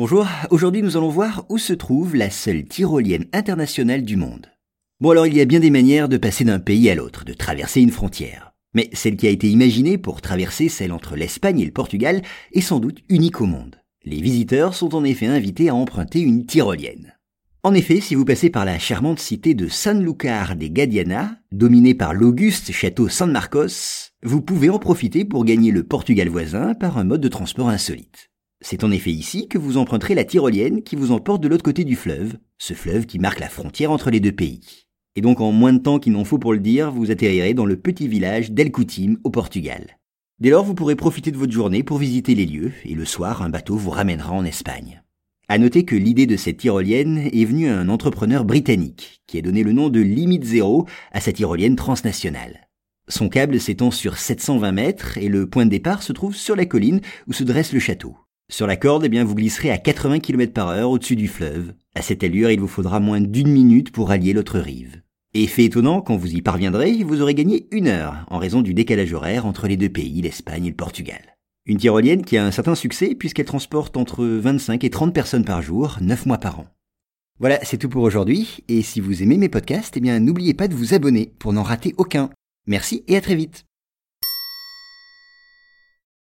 Bonjour, aujourd'hui nous allons voir où se trouve la seule tyrolienne internationale du monde. Bon alors il y a bien des manières de passer d'un pays à l'autre, de traverser une frontière. Mais celle qui a été imaginée pour traverser celle entre l'Espagne et le Portugal est sans doute unique au monde. Les visiteurs sont en effet invités à emprunter une tyrolienne. En effet, si vous passez par la charmante cité de Sanlúcar de Gadiana, dominée par l'auguste château San Marcos, vous pouvez en profiter pour gagner le Portugal voisin par un mode de transport insolite. C'est en effet ici que vous emprunterez la tyrolienne qui vous emporte de l'autre côté du fleuve, ce fleuve qui marque la frontière entre les deux pays. Et donc en moins de temps qu'il n'en faut pour le dire, vous atterrirez dans le petit village d'El Coutim au Portugal. Dès lors, vous pourrez profiter de votre journée pour visiter les lieux, et le soir, un bateau vous ramènera en Espagne. À noter que l'idée de cette tyrolienne est venue à un entrepreneur britannique, qui a donné le nom de Limite Zéro à sa tyrolienne transnationale. Son câble s'étend sur 720 mètres et le point de départ se trouve sur la colline où se dresse le château. Sur la corde, eh bien, vous glisserez à 80 km par heure au-dessus du fleuve. À cette allure, il vous faudra moins d'une minute pour allier l'autre rive. Et fait étonnant, quand vous y parviendrez, vous aurez gagné une heure, en raison du décalage horaire entre les deux pays, l'Espagne et le Portugal. Une tyrolienne qui a un certain succès puisqu'elle transporte entre 25 et 30 personnes par jour, 9 mois par an. Voilà, c'est tout pour aujourd'hui, et si vous aimez mes podcasts, eh bien, n'oubliez pas de vous abonner pour n'en rater aucun. Merci et à très vite.